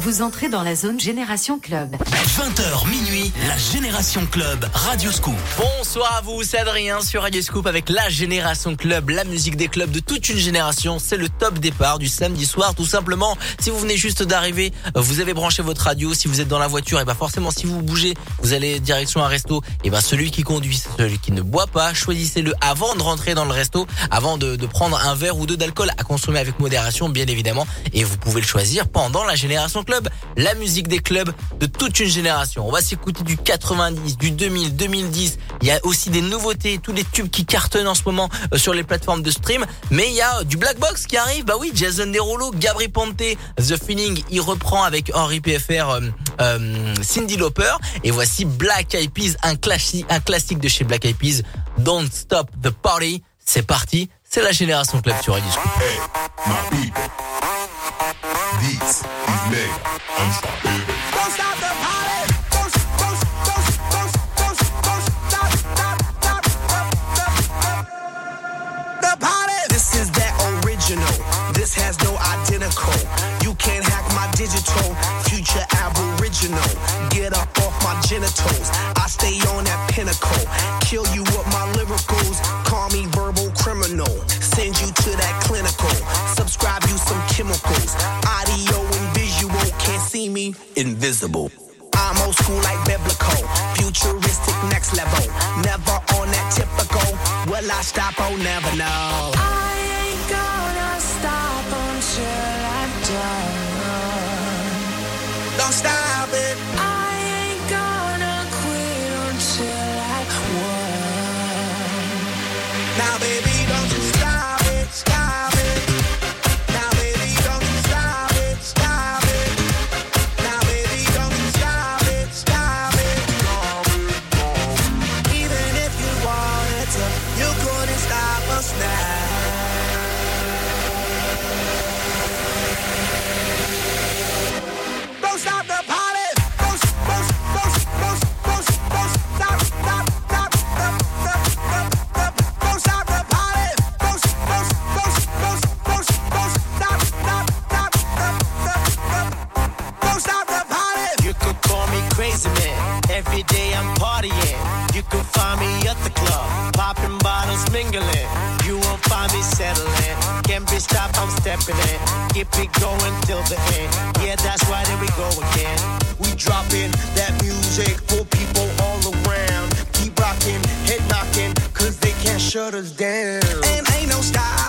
Vous entrez dans la zone Génération Club. 20h minuit, la Génération Club, Radio Scoop. Bonsoir à vous, c'est Adrien sur Radio Scoop avec la Génération Club, la musique des clubs de toute une génération. C'est le top départ du samedi soir, tout simplement. Si vous venez juste d'arriver, vous avez branché votre radio. Si vous êtes dans la voiture, et eh ben forcément, si vous bougez, vous allez direction un resto. Et eh ben celui qui conduit, celui qui ne boit pas, choisissez-le avant de rentrer dans le resto, avant de, de prendre un verre ou deux d'alcool à consommer avec modération, bien évidemment. Et vous pouvez le choisir pendant la Génération Club la musique des clubs de toute une génération. On va s'écouter du 90, du 2000, 2010. Il y a aussi des nouveautés, tous les tubes qui cartonnent en ce moment euh, sur les plateformes de stream. Mais il y a du Black Box qui arrive. Bah oui, Jason Derulo, Gabri Ponte, The Feeling, il reprend avec Henri PFR, euh, euh, Cindy Lauper. Et voici Black Eyed Peas, un, un classique de chez Black Eyed Peas. Don't Stop the Party. C'est parti. C'est la génération club sur Radio beats, these niggas, unstoppable. Don't stop the party. This is that original. This has no identical. You can't hack my digital. Future aboriginal. Get up off my genitals. I stay on that pinnacle. Kill you with my lyricals. Me invisible. I'm old school like biblical, futuristic next level. Never on that typical. Will I stop? Oh, never know. I ain't gonna stop until I'm done. Don't stop partying. You can find me at the club, popping bottles, mingling. You won't find me settling. Can't be stopped, I'm stepping in. Keep it going till the end. Yeah, that's why there we go again. We dropping that music for people all around. Keep rocking, head knocking, cause they can't shut us down. And ain't no stopping.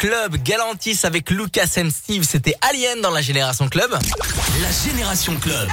Club Galantis avec Lucas and Steve, c'était Alien dans la Génération Club. La Génération Club.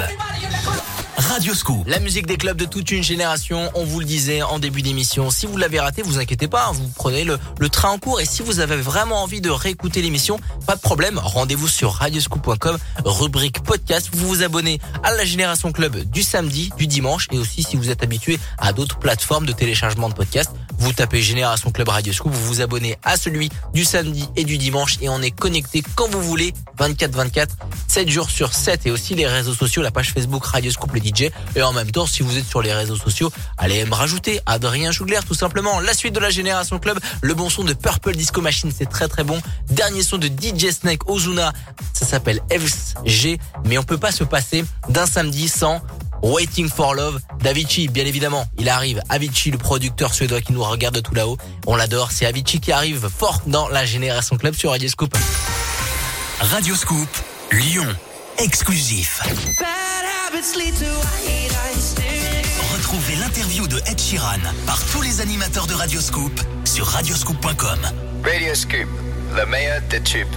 Radio Scoop. La musique des clubs de toute une génération, on vous le disait en début d'émission. Si vous l'avez raté, vous inquiétez pas, vous prenez le, le train en cours. Et si vous avez vraiment envie de réécouter l'émission, pas de problème, rendez-vous sur radioscoop.com, rubrique podcast. Vous vous abonnez à la Génération Club du samedi, du dimanche. Et aussi, si vous êtes habitué à d'autres plateformes de téléchargement de podcast, vous tapez Génération Club Radio Scoop, vous vous abonnez à celui du samedi et du dimanche. Et on est connecté quand vous voulez, 24-24, 7 jours sur 7. Et aussi les réseaux sociaux, la page Facebook Radio Scoop les DJ. Et en même temps, si vous êtes sur les réseaux sociaux, allez me rajouter Adrien Jougler, tout simplement. La suite de la Génération Club, le bon son de Purple Disco Machine, c'est très très bon. Dernier son de DJ Snake Ozuna, ça s'appelle FG. Mais on peut pas se passer d'un samedi sans Waiting for Love d'Avicii, bien évidemment. Il arrive. Avicii, le producteur suédois qui nous regarde de tout là-haut. On l'adore. C'est Avicii qui arrive fort dans la Génération Club sur Radio Scoop. Radio Scoop. Lyon. Exclusif. Retrouvez l'interview de Ed Sheeran par tous les animateurs de Radio Scoop sur radioscoop.com. Radio Scoop, le meilleur des tubes.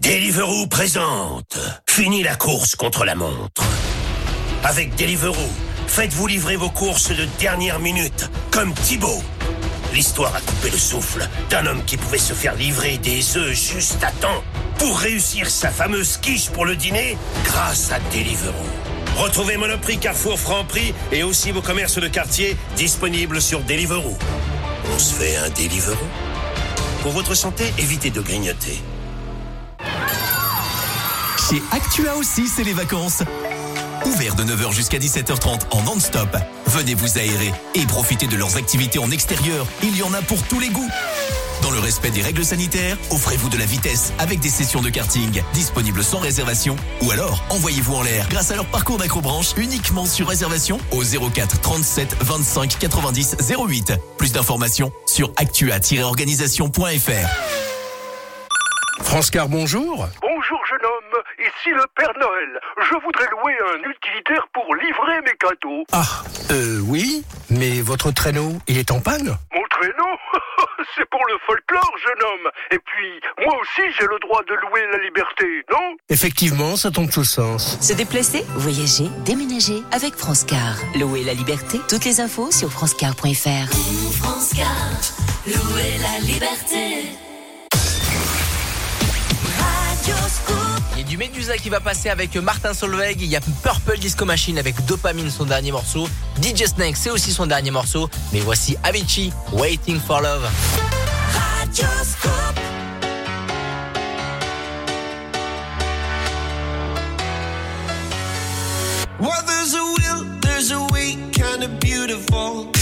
Deliveroo présente. Fini la course contre la montre. Avec Deliveroo, faites-vous livrer vos courses de dernière minute, comme Thibaut. L'histoire a coupé le souffle d'un homme qui pouvait se faire livrer des œufs juste à temps pour réussir sa fameuse quiche pour le dîner grâce à Deliveroo. Retrouvez Monoprix, Carrefour, Franprix et aussi vos commerces de quartier disponibles sur Deliveroo. On se fait un Deliveroo? Pour votre santé, évitez de grignoter. Chez Actua aussi, c'est les vacances. Ouvert de 9h jusqu'à 17h30 en non-stop. Venez vous aérer et profitez de leurs activités en extérieur. Il y en a pour tous les goûts. Dans le respect des règles sanitaires, offrez-vous de la vitesse avec des sessions de karting disponibles sans réservation ou alors envoyez-vous en l'air grâce à leur parcours d'acrobranche uniquement sur réservation au 04 37 25 90 08. Plus d'informations sur actua-organisation.fr. France Car, bonjour. Bonjour jeune homme, ici le Père Noël. Je voudrais louer un utilitaire pour livrer mes cadeaux. Ah, euh, oui, mais votre traîneau, il est en panne Mon traîneau C'est pour le folklore, jeune homme. Et puis, moi aussi j'ai le droit de louer la liberté, non? Effectivement, ça tombe sous sens. Se déplacer, voyager, déménager avec France Car. Louer la liberté. Toutes les infos sur francecar.fr. France Car, louer la liberté. Y a du Medusa qui va passer avec Martin Solveig. Il y a Purple Disco Machine avec Dopamine, son dernier morceau. DJ Snake, c'est aussi son dernier morceau. Mais voici Avicii, Waiting for Love. Well, there's a will, there's a way, kind of beautiful.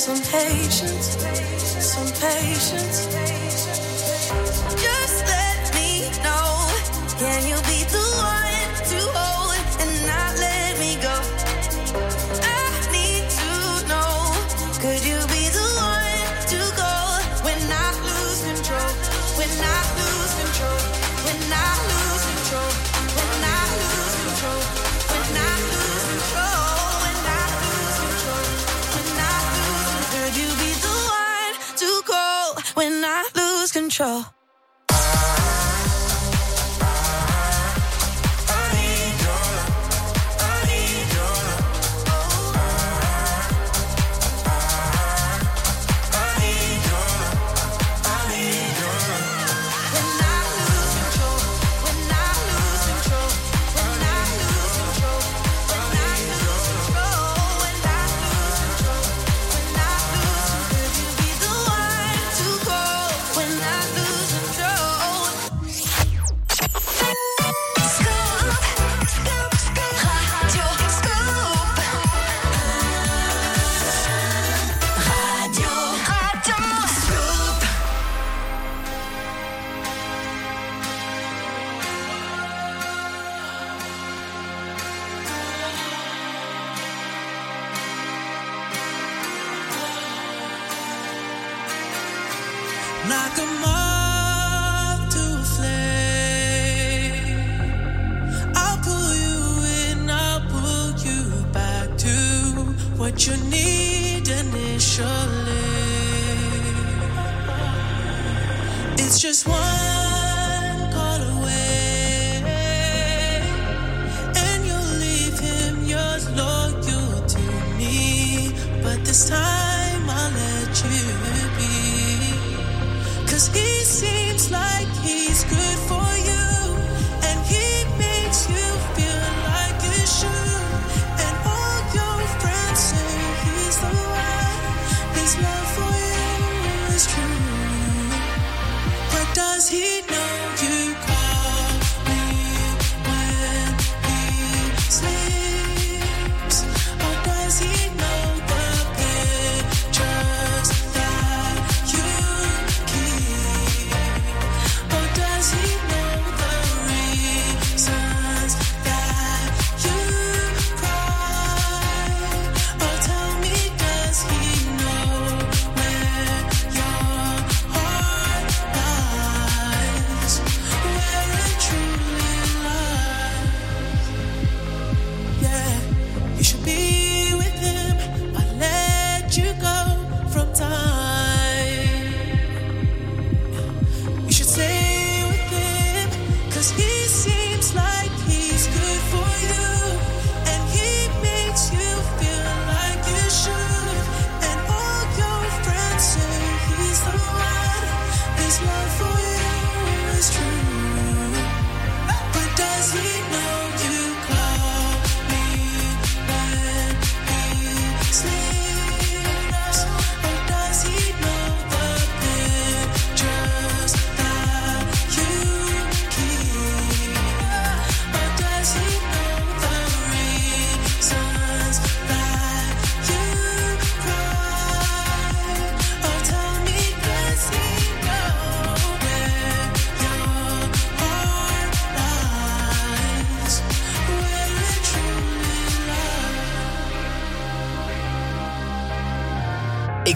some patience, some patience. Just let me know. Can you be? så.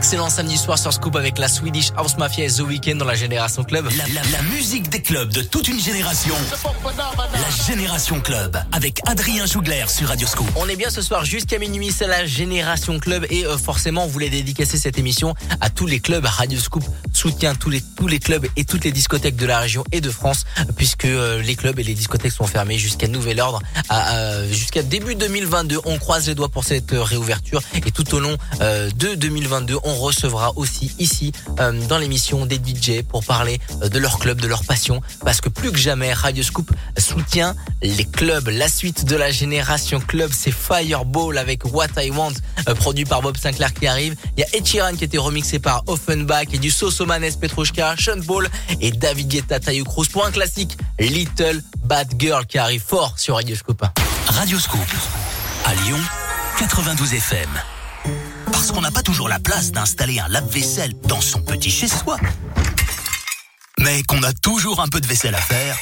Excellent samedi soir sur Scoop avec la Swedish House Mafia et The Weeknd dans la Génération Club. La, la- la musique des clubs de toute une génération. La Génération Club avec Adrien Jougler sur Radio Scoop. On est bien ce soir jusqu'à minuit, c'est la Génération Club et euh, forcément on voulait dédicacer cette émission à tous les clubs. Radio Scoop soutient tous les tous les clubs et toutes les discothèques de la région et de France puisque euh, les clubs et les discothèques sont fermés jusqu'à nouvel ordre, jusqu'à début 2022. On croise les doigts pour cette euh, réouverture et tout au long euh, de 2022, on recevra aussi ici dans l'émission des DJ pour parler de leur club, de leur passion parce que plus que jamais Radio Scoop soutient les clubs. La suite de la génération club, c'est Fireball avec What I Want, produit par Bob Sinclair qui arrive. Il y a Ed Sheeran qui a été remixé par Offenbach et du Sosomanes Petrushka, Sean Paul et David Guetta Tayo Cruz pour un classique Little Bad Girl qui arrive fort sur Radio Scoop. Radio Scoop. À Lyon, 92 FM. Parce qu'on n'a pas toujours la place d'installer un lave-vaisselle dans son petit chez-soi. Mais qu'on a toujours un peu de vaisselle à faire.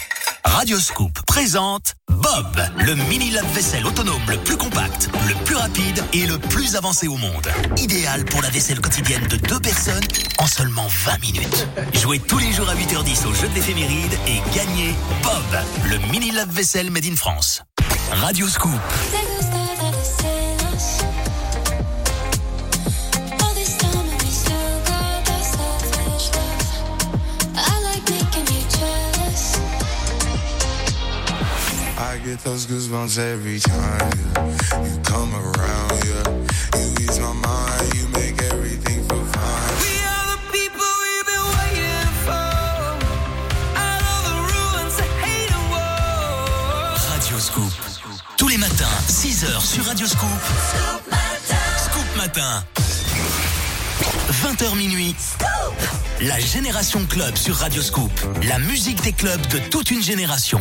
Radio Scoop présente Bob, le mini lave-vaisselle autonome le plus compact, le plus rapide et le plus avancé au monde. Idéal pour la vaisselle quotidienne de deux personnes en seulement 20 minutes. Jouez tous les jours à 8h10 au jeu de l'éphéméride et gagnez Bob, le mini lave-vaisselle made in France. Radio get those goosebumps every time yeah. you come around. Yeah, you ease my mind, you make everything feel fine. We are the people we've been waiting for. Out of the ruins of hate and war. Radio Scoop. Tous les matins, 6h sur Radio Scoop. Scoop Matin. 20h minuit. La Génération Club sur Radio Scoop. La musique des clubs de toute une génération.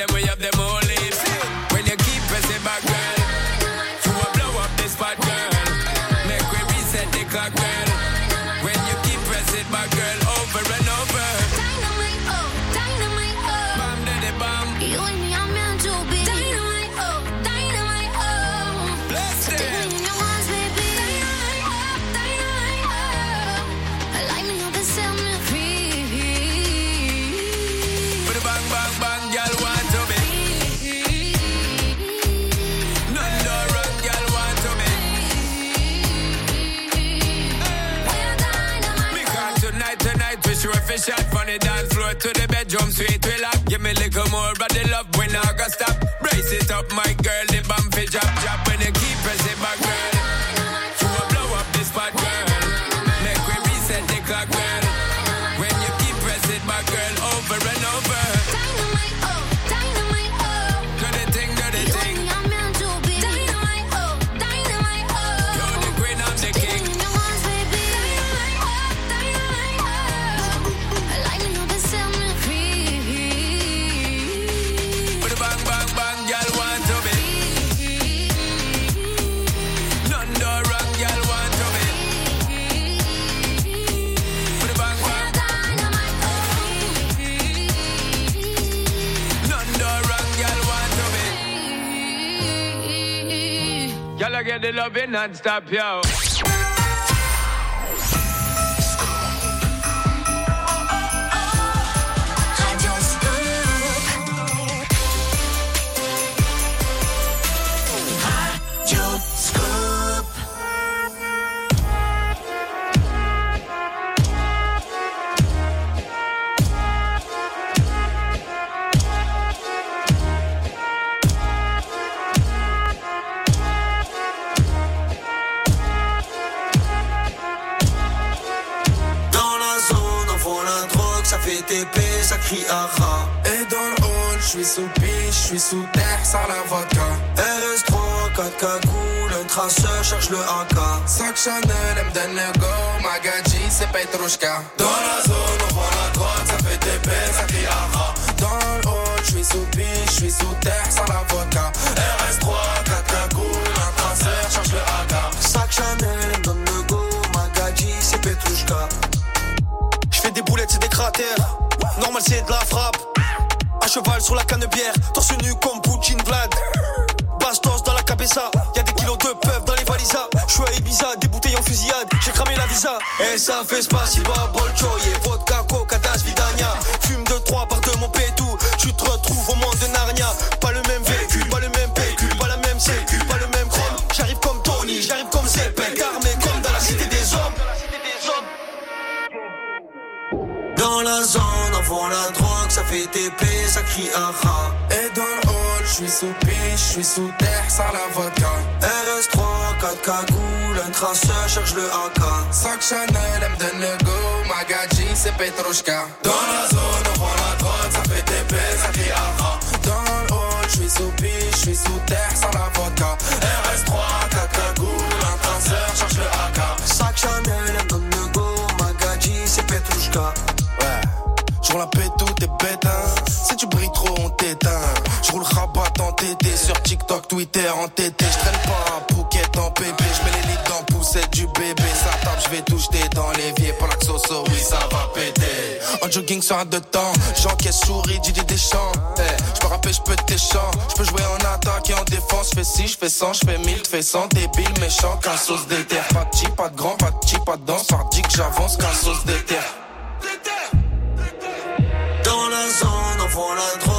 them way up to the bedroom, sweet relax. Give me a little more brother love the loving non-stop, yo. Et dans le hall, je suis sous piche, je suis sous terre, sans la vodka. RS3, 4 cagoules, un traceur, cherche le AK. Sac Chanel, elle le go, Magadji, c'est Petrushka. Dans la zone, on voit la droite, ça fait TP, ça crie aha. Dans le hall, je suis sous piche, je suis sous terre, sans la vodka. RS3, 4 cagoules, un traceur, cherche le AK. Sac Chanel, elle me donne le go, Magadji, c'est Petrushka. Je fais des boulettes, c'est des cratères. Normal, c'est de la frappe. À cheval sur la canne bière, torse nu comme Poutine Vlad. Bastos dans la cabeza, y'a des kilos de peuf dans les valisas. J'suis à Ibiza, des bouteilles en fusillade, j'ai cramé la visa. Et ça fait spasiba, bolchoye, vodka, coca, das, vidania. Fume de trois par deux, mon pétou. Tu te retrouves au monde de Narnia. Pas le même véhicule, pas le même PQ, pas la même sécu, pas le même chrome. J'arrive comme Tony, j'arrive comme Zepek, armé comme dans la cité des hommes. Dans la zone, vend la drogue, ça fait TP, ça crie aha. Et dans le hall, je suis sous piche, je suis sous terre, sans la vodka. RS3, 4 cagoules, un traceur, cherche le AK. Sac Chanel, elle me donne le go, Magadji, c'est Petrushka. Dans la zone, on vend la drogue, ça fait TP, ça crie aha. Dans le hall, je suis sous piche, je suis sous terre, Twitter, en TT. Je traîne pas un Phuket en pépé. Je mets les lits dans poussette du bébé. Ça tape, je vais tout jeter dans l'évier. Pour la xoso, oui, ça va péter. En jogging sur un de temps, j'encaisse souris, Didier Deschamps. Hey, je peux rapper, je peux chants Je peux jouer en attaque et en défense. Je fais 6, je fais 100, je fais 1000, tu fais 100. Débile, méchant, qu'un sauce d'éther. Pas de pas de grand, pas de cheap, pas de danse. Pardi que j'avance, qu'un sauce d'éther. Dans la zone, on vend la drogue,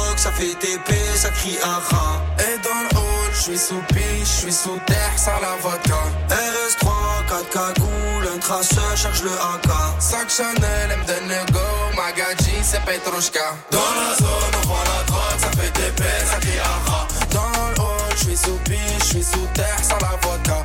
ça fait TP, ça crie aha. Et dans le je suis sous piche, je suis sous terre, sans la vodka. RS3, 4 cagoules, un traceur, cherche le AK. Sac Chanel, elle me Magadji, c'est Petrushka. Dans la zone, on vend la drogue, ça fait TP, ça crie aha. Dans le je suis sous piche, je suis sous terre, sans la vodka.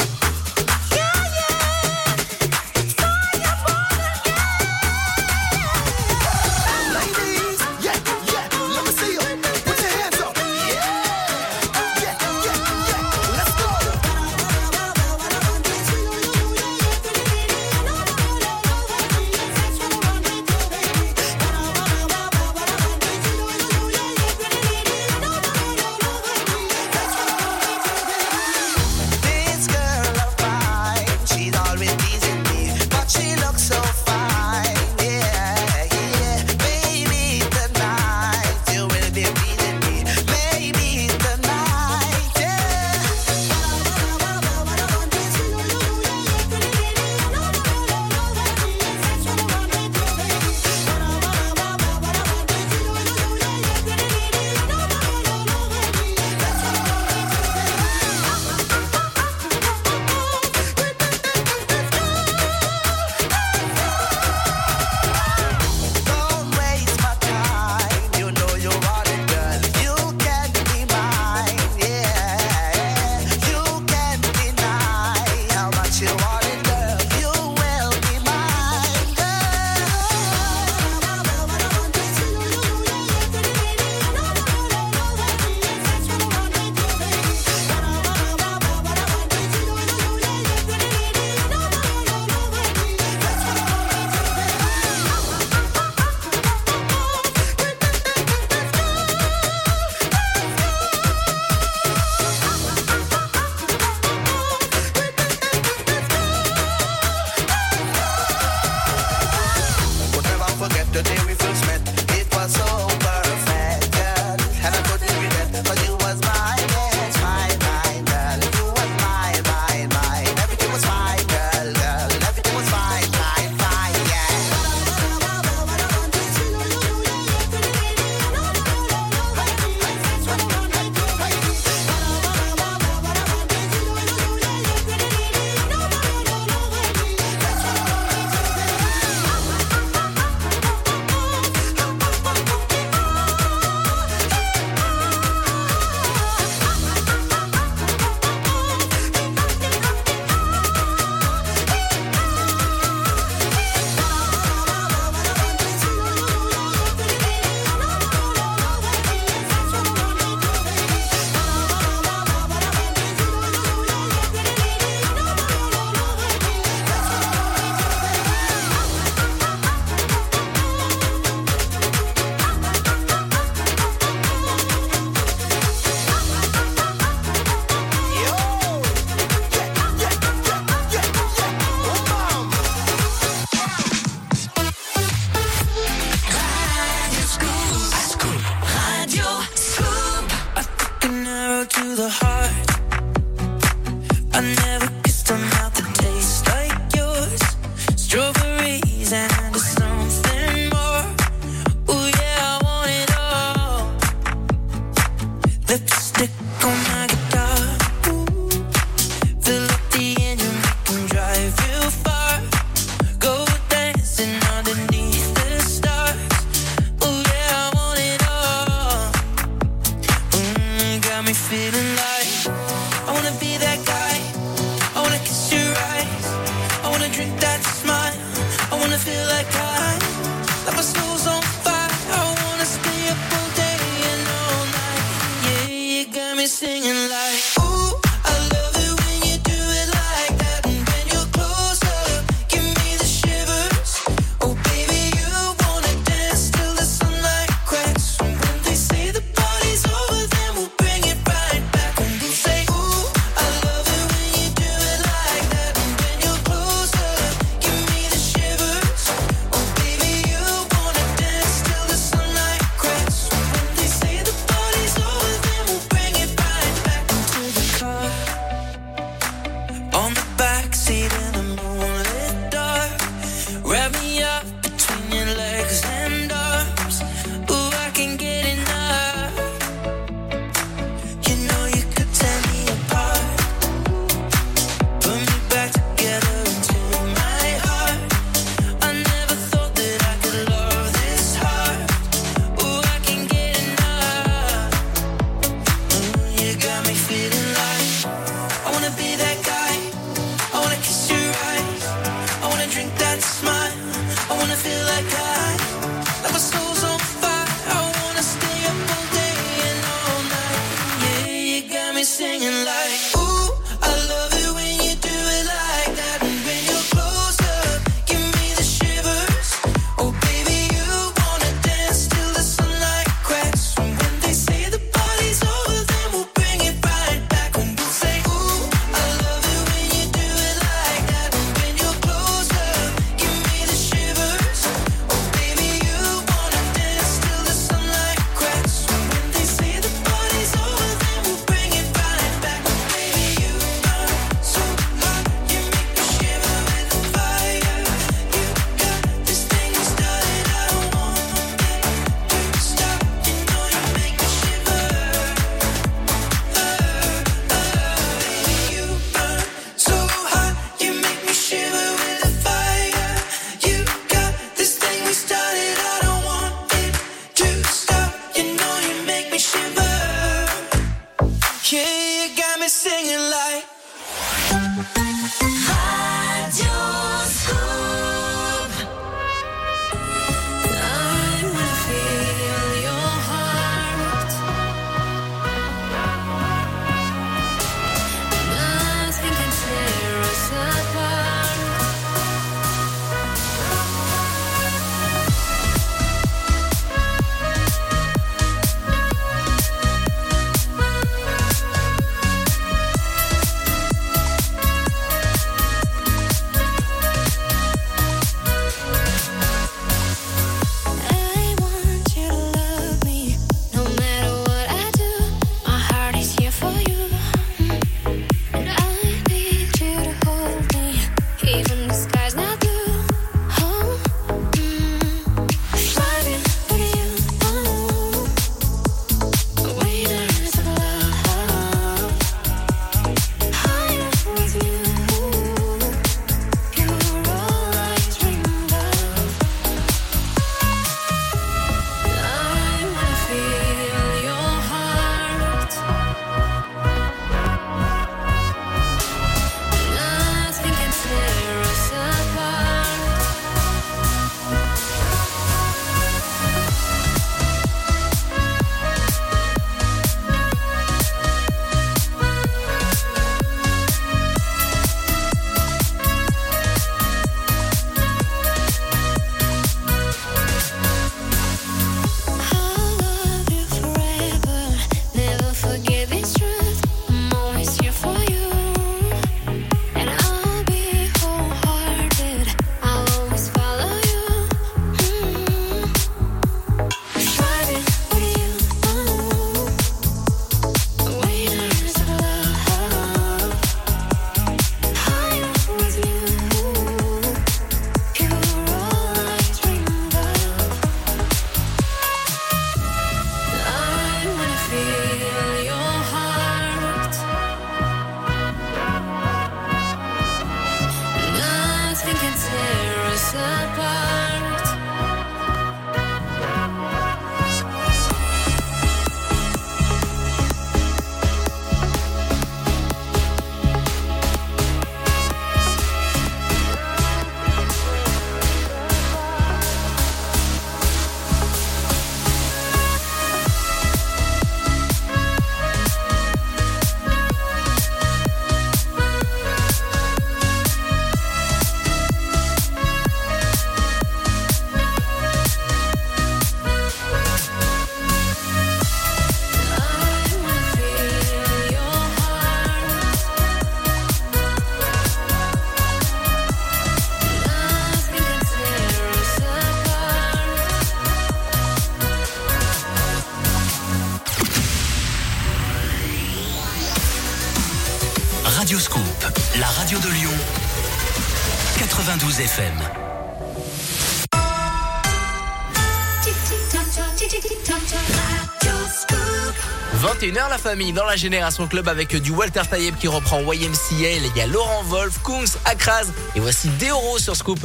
dans la Génération Club avec du Walter Tayeb qui reprend YMCA. Il y a Laurent Wolf, Kungs, Akraz et voici Deoro sur Scoop.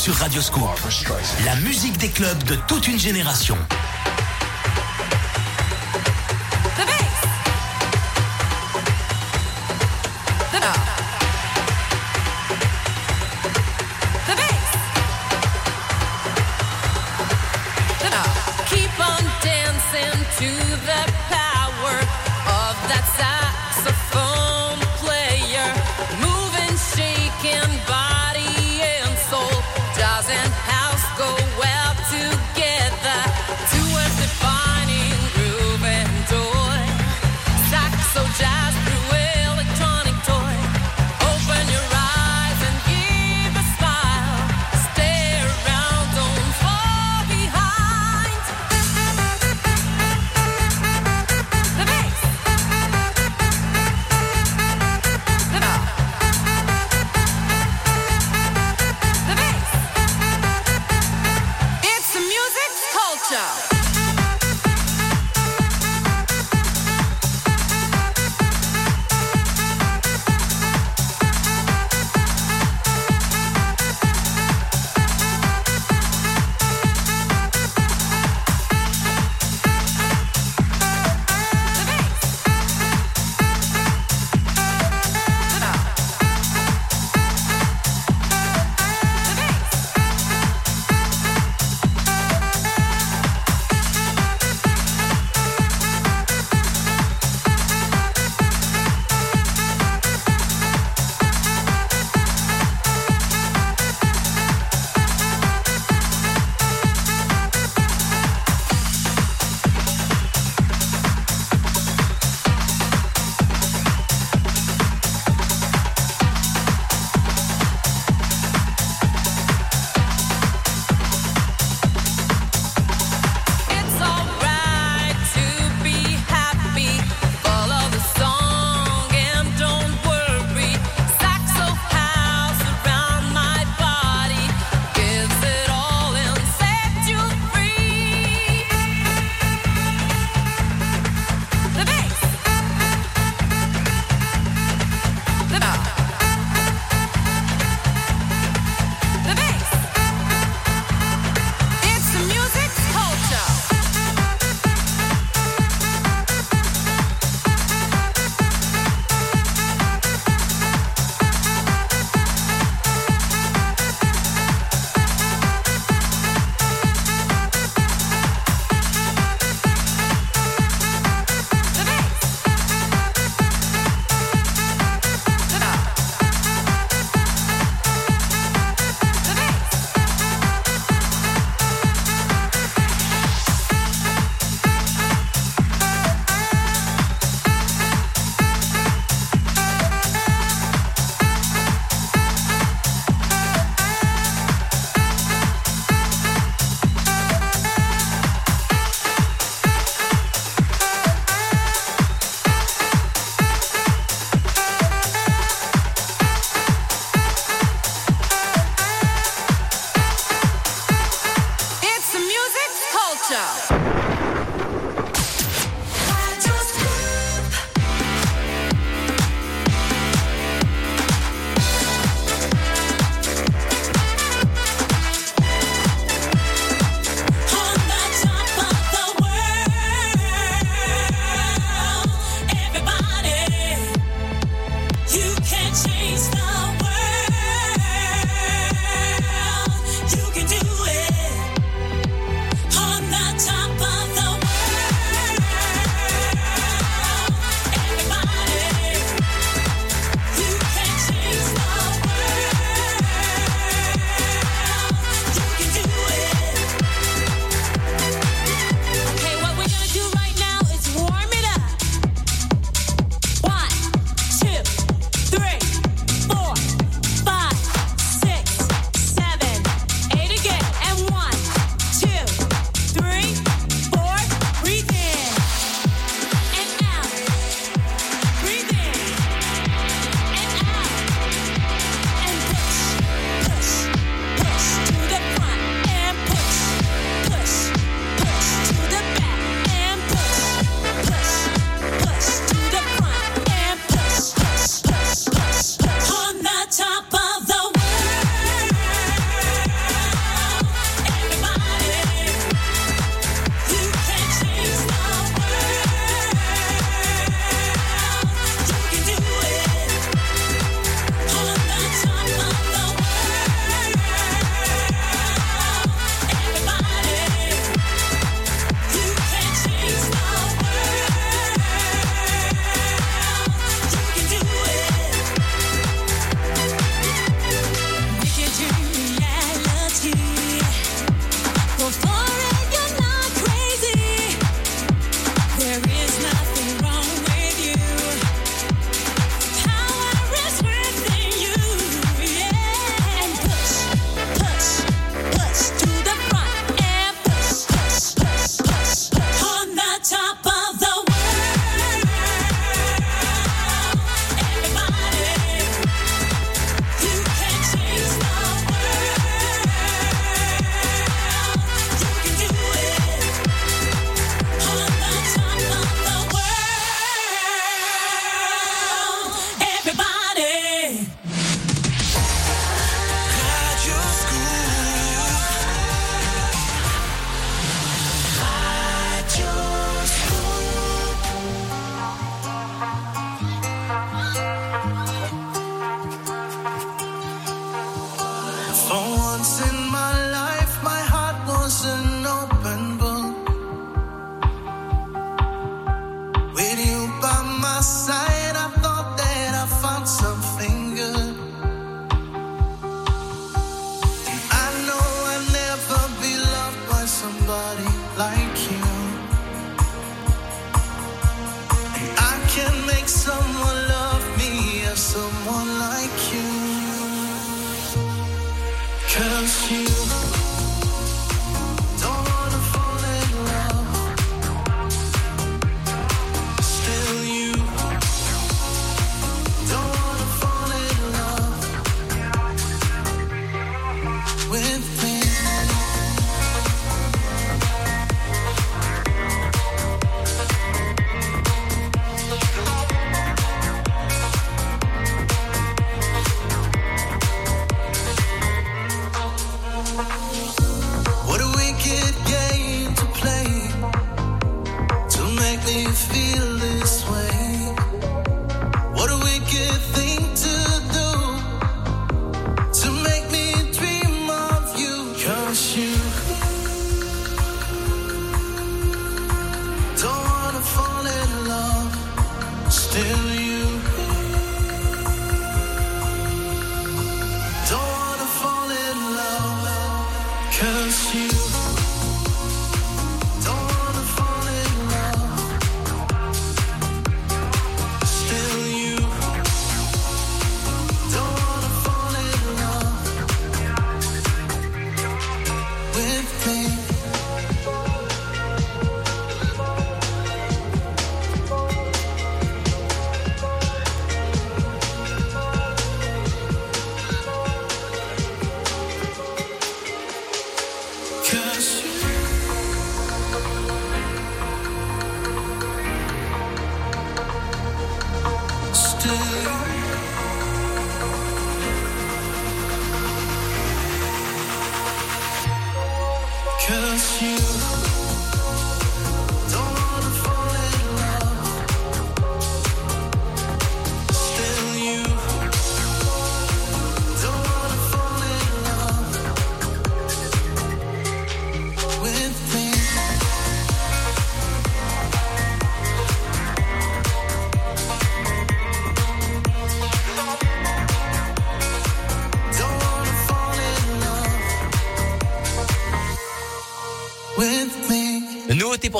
sur Radio Radioscope. La musique des clubs de toute une génération.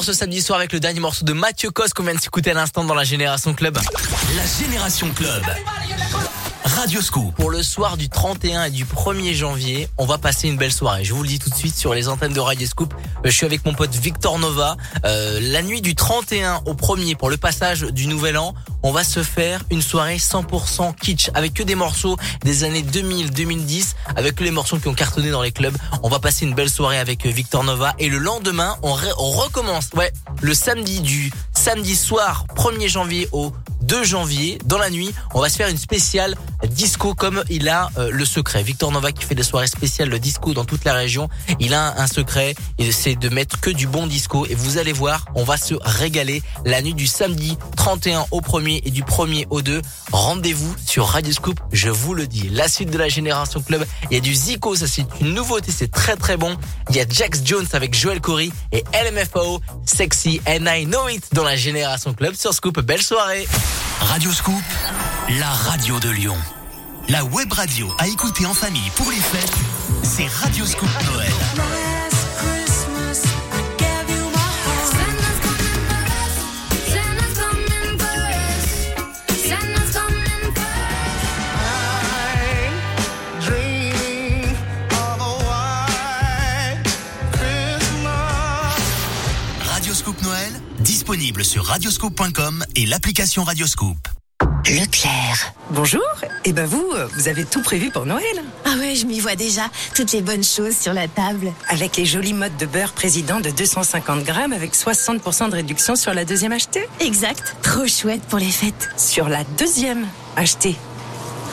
Pour ce samedi soir avec le dernier morceau de Mathieu Cos qu'on vient de s'écouter à l'instant dans la Génération Club. La Génération Club. Radioscoop. Pour le soir du 31 et du 1er janvier, on va passer une belle soirée. Je vous le dis tout de suite sur les antennes de Radio Scoop. Je suis avec mon pote Victor Nova. Euh, la nuit du 31 au 1er pour le passage du Nouvel An, on va se faire une soirée 100% kitsch avec que des morceaux des années 2000-2010, avec les morceaux qui ont cartonné dans les clubs. On va passer une belle soirée avec euh, Victor Nova et le lendemain, on, on recommence. Ouais, le samedi du samedi soir 1er janvier au 2 janvier, dans la nuit, on va se faire une spéciale disco comme il a euh, le secret. Victor Nova qui fait des soirées spéciales de disco dans toute la région, il a un, secret, il essaie de mettre que du bon disco et vous allez voir, on va se régaler la nuit du samedi 31 au 1er et du 1er au 2. Rendez-vous sur Radio Scoop, je vous le dis. La suite de la Génération Club, il y a du Zico, ça c'est une nouveauté, c'est très très bon. Il y a Jax Jones avec Joel Corey et LMFAO, Sexy and I Know It dans la Génération Club sur Scoop. Belle soirée. Radio Scoop, la radio de Lyon. La web radio à écouter en famille pour les fêtes, c'est Radio Scoop Noël. Disponible sur radioscoop.com et l'application Radioscoop. Leclerc. Bonjour. Et ben vous, euh, vous avez tout prévu pour Noël. Ah ouais, je m'y vois déjà. Toutes les bonnes choses sur la table. Avec les jolis modes de beurre président de 250 grammes avec 60% de réduction sur la deuxième achetée. Exact. Trop chouette pour les fêtes. Sur la deuxième achetée.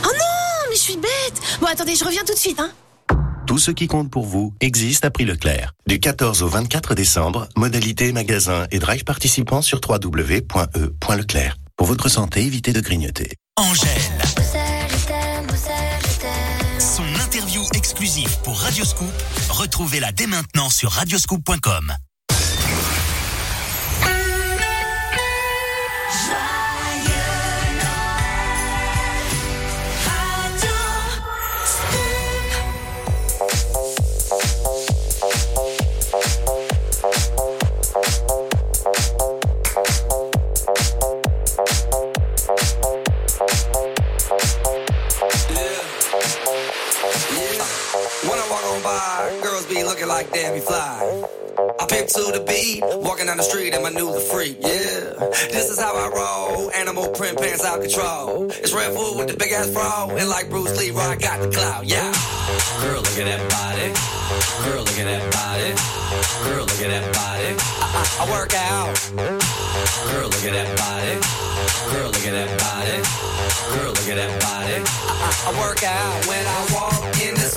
Oh non, mais je suis bête. Bon, attendez, je reviens tout de suite, hein. Tout ce qui compte pour vous existe à prix Leclerc. Du 14 au 24 décembre, modalité magasin et drive participants sur www.e.leclerc. Pour votre santé, évitez de grignoter. Angèle. Son interview exclusive pour Radioscoop, retrouvez-la dès maintenant sur radioscoop.com. looking like Debbie Fly. I pimp to the beat, walking down the street and my new the freak, yeah. This is how I roll, animal print pants out control. It's Red Bull with the big ass fro, and like Bruce Lee, I got the clout, yeah. Girl, look at that body. Girl, look at that body. Girl, look at that body. I, I, I work out. Girl, look at that body. Girl, look at that body. Girl, look at that body. I, I, I work out when I walk in the. This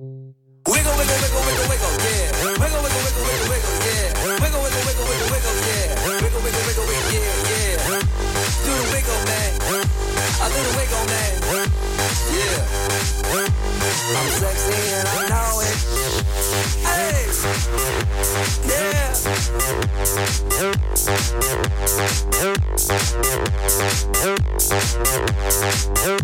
I'm sexy and I know it. Hey. Yeah.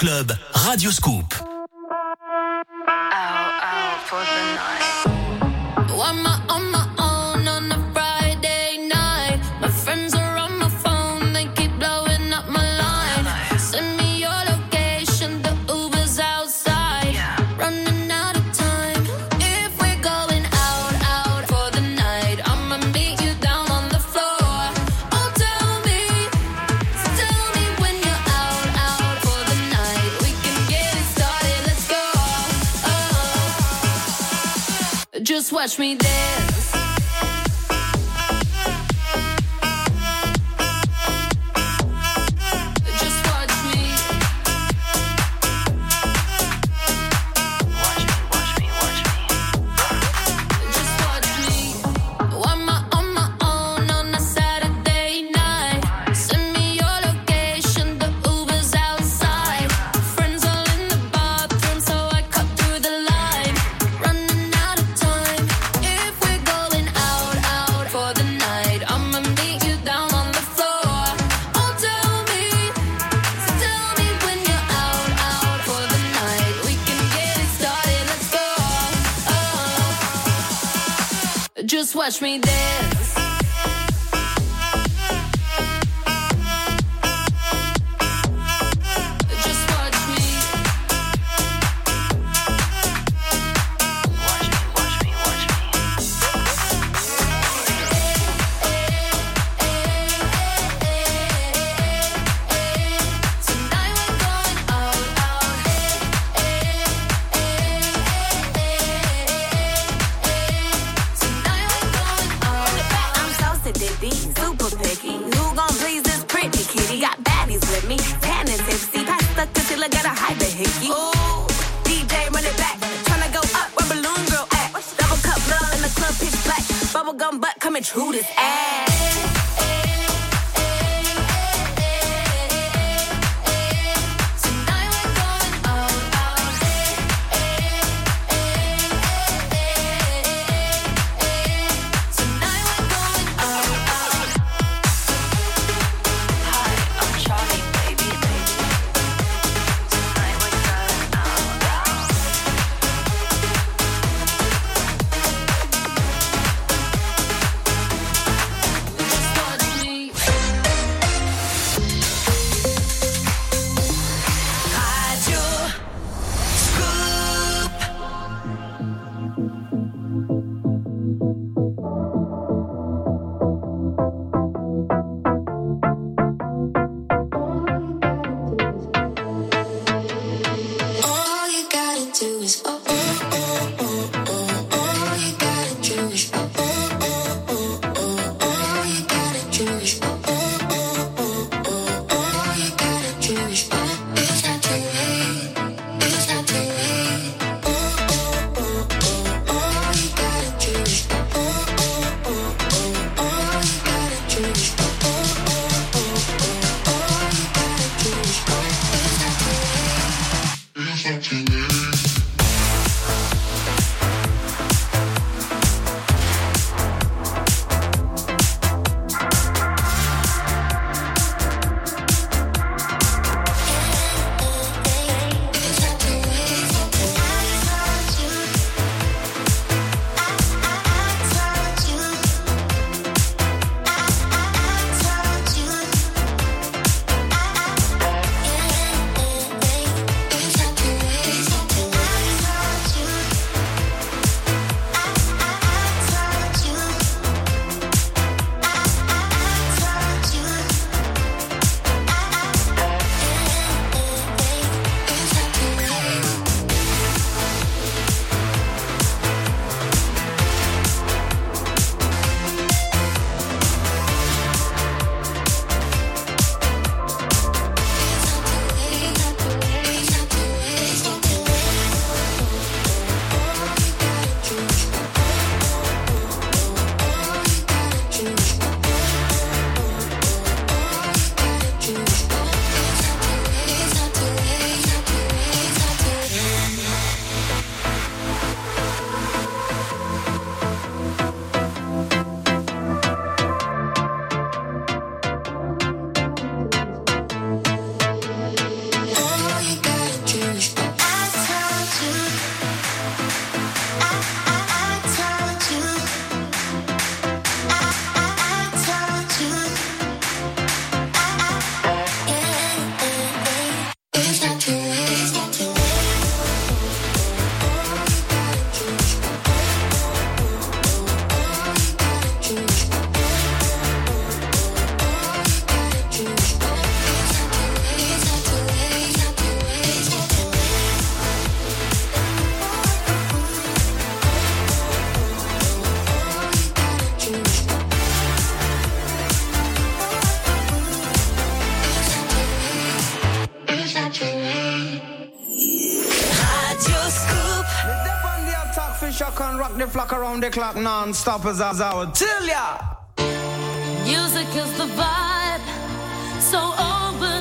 Club, rock around the clock non-stop as I would tell ya. Music is the vibe, so open.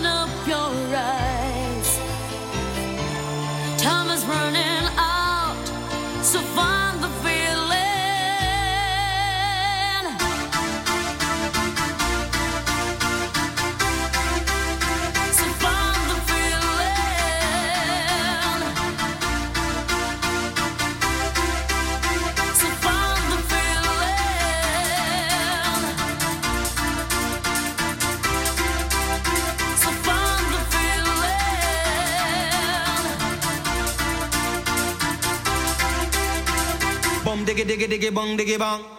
diggy diggy diggy bong diggy bong.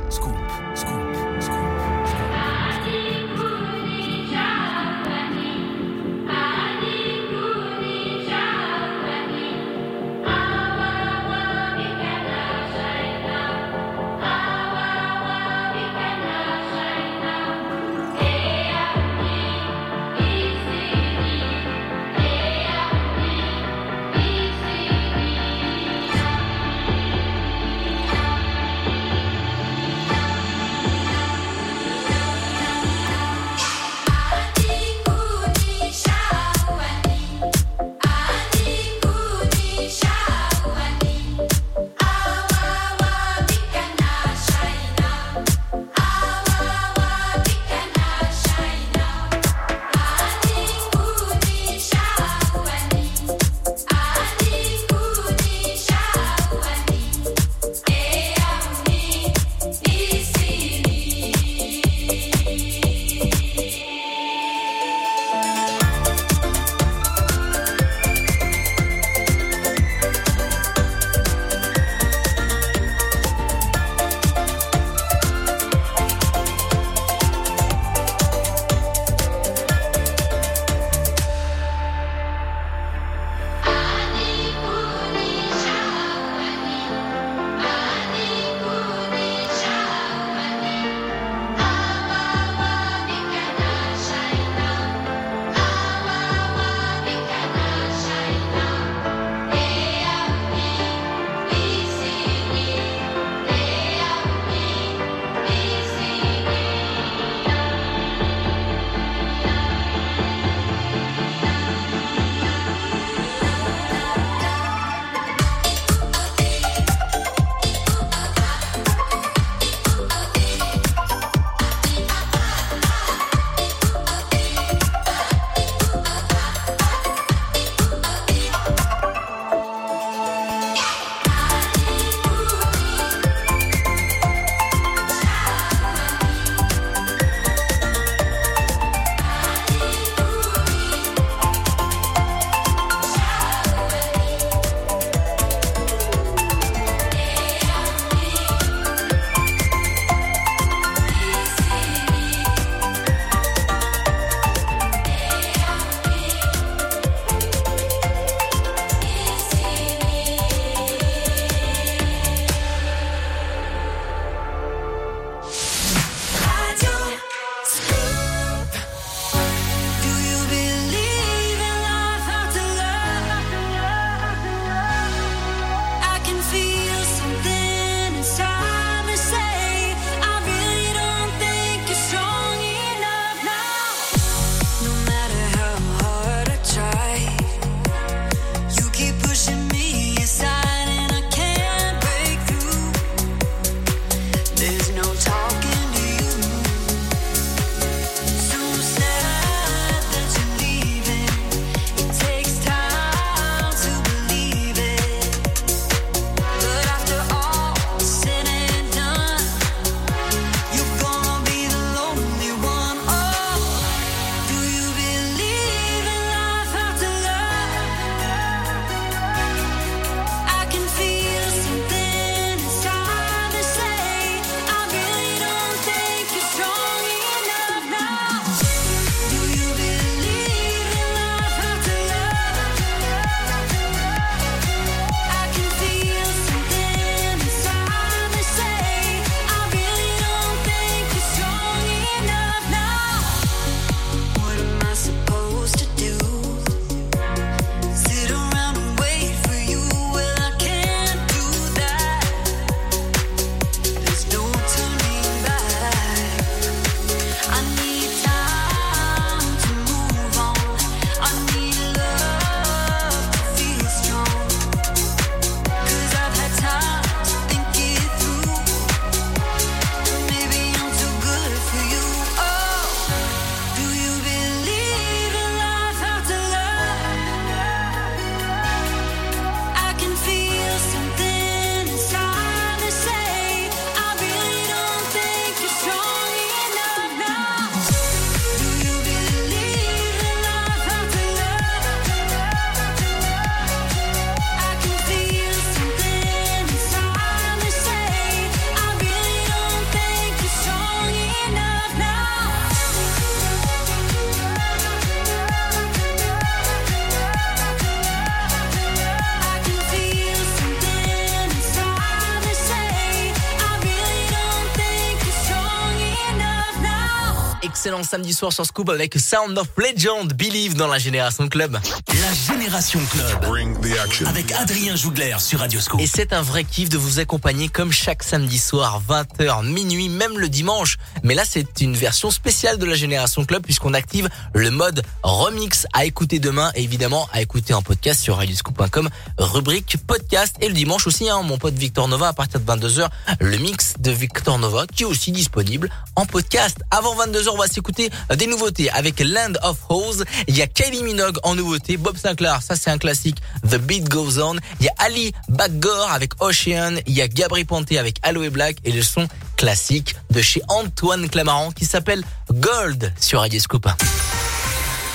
Samedi soir sur Scoop avec Sound of Legend, Believe dans la Génération Club. La Génération Club. Avec Adrien Jougler sur Radio Scoop. Et c'est un vrai kiff de vous accompagner comme chaque samedi soir, 20h, minuit, même le dimanche. Mais là, c'est une version spéciale de la Génération Club puisqu'on active le mode remix à écouter demain et évidemment à écouter en podcast sur radioscoop.com, rubrique podcast. Et le dimanche aussi, hein, mon pote Victor Nova à partir de 22h, le mix de Victor Nova qui est aussi disponible en podcast. Avant 22h, on va s'écouter des nouveautés avec Land of Hose. Il y a Kylie Minogue en nouveauté, Bob Sinclair, ça c'est un classique, The Beat Goes On. Il y a Ali Baggor avec Ocean, il y a Gabri Ponte avec Aloe Black et le son classique de chez Antoine Clamaran qui s'appelle Gold sur Radio Scoop.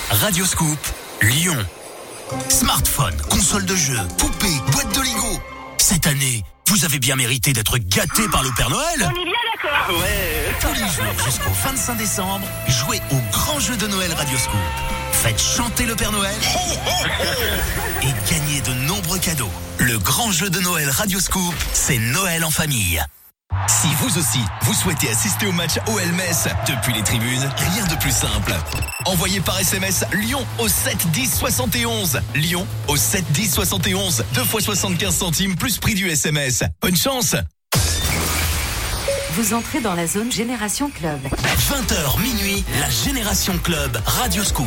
Radio Scoop, Lyon. Smartphone, console de jeu, poupée, boîte de Lego. Cette année, vous avez bien mérité d'être gâté par le Père Noël. On est bien d'accord. Ouais. Tous les jours jusqu'au 25 décembre, jouez au grand jeu de Noël Radio Scoop. Faites chanter le Père Noël et gagnez de nombreux cadeaux. Le grand jeu de Noël Radio Scoop, c'est Noël en famille. Si vous aussi, vous souhaitez assister au match OL Metz depuis les tribunes, rien de plus simple. Envoyez par SMS Lyon au 7 10 71. Lyon au 7 10 71. 2 fois 75 centimes plus prix du SMS. Bonne chance Vous entrez dans la zone Génération Club. 20h minuit, la Génération Club Radio Scoop.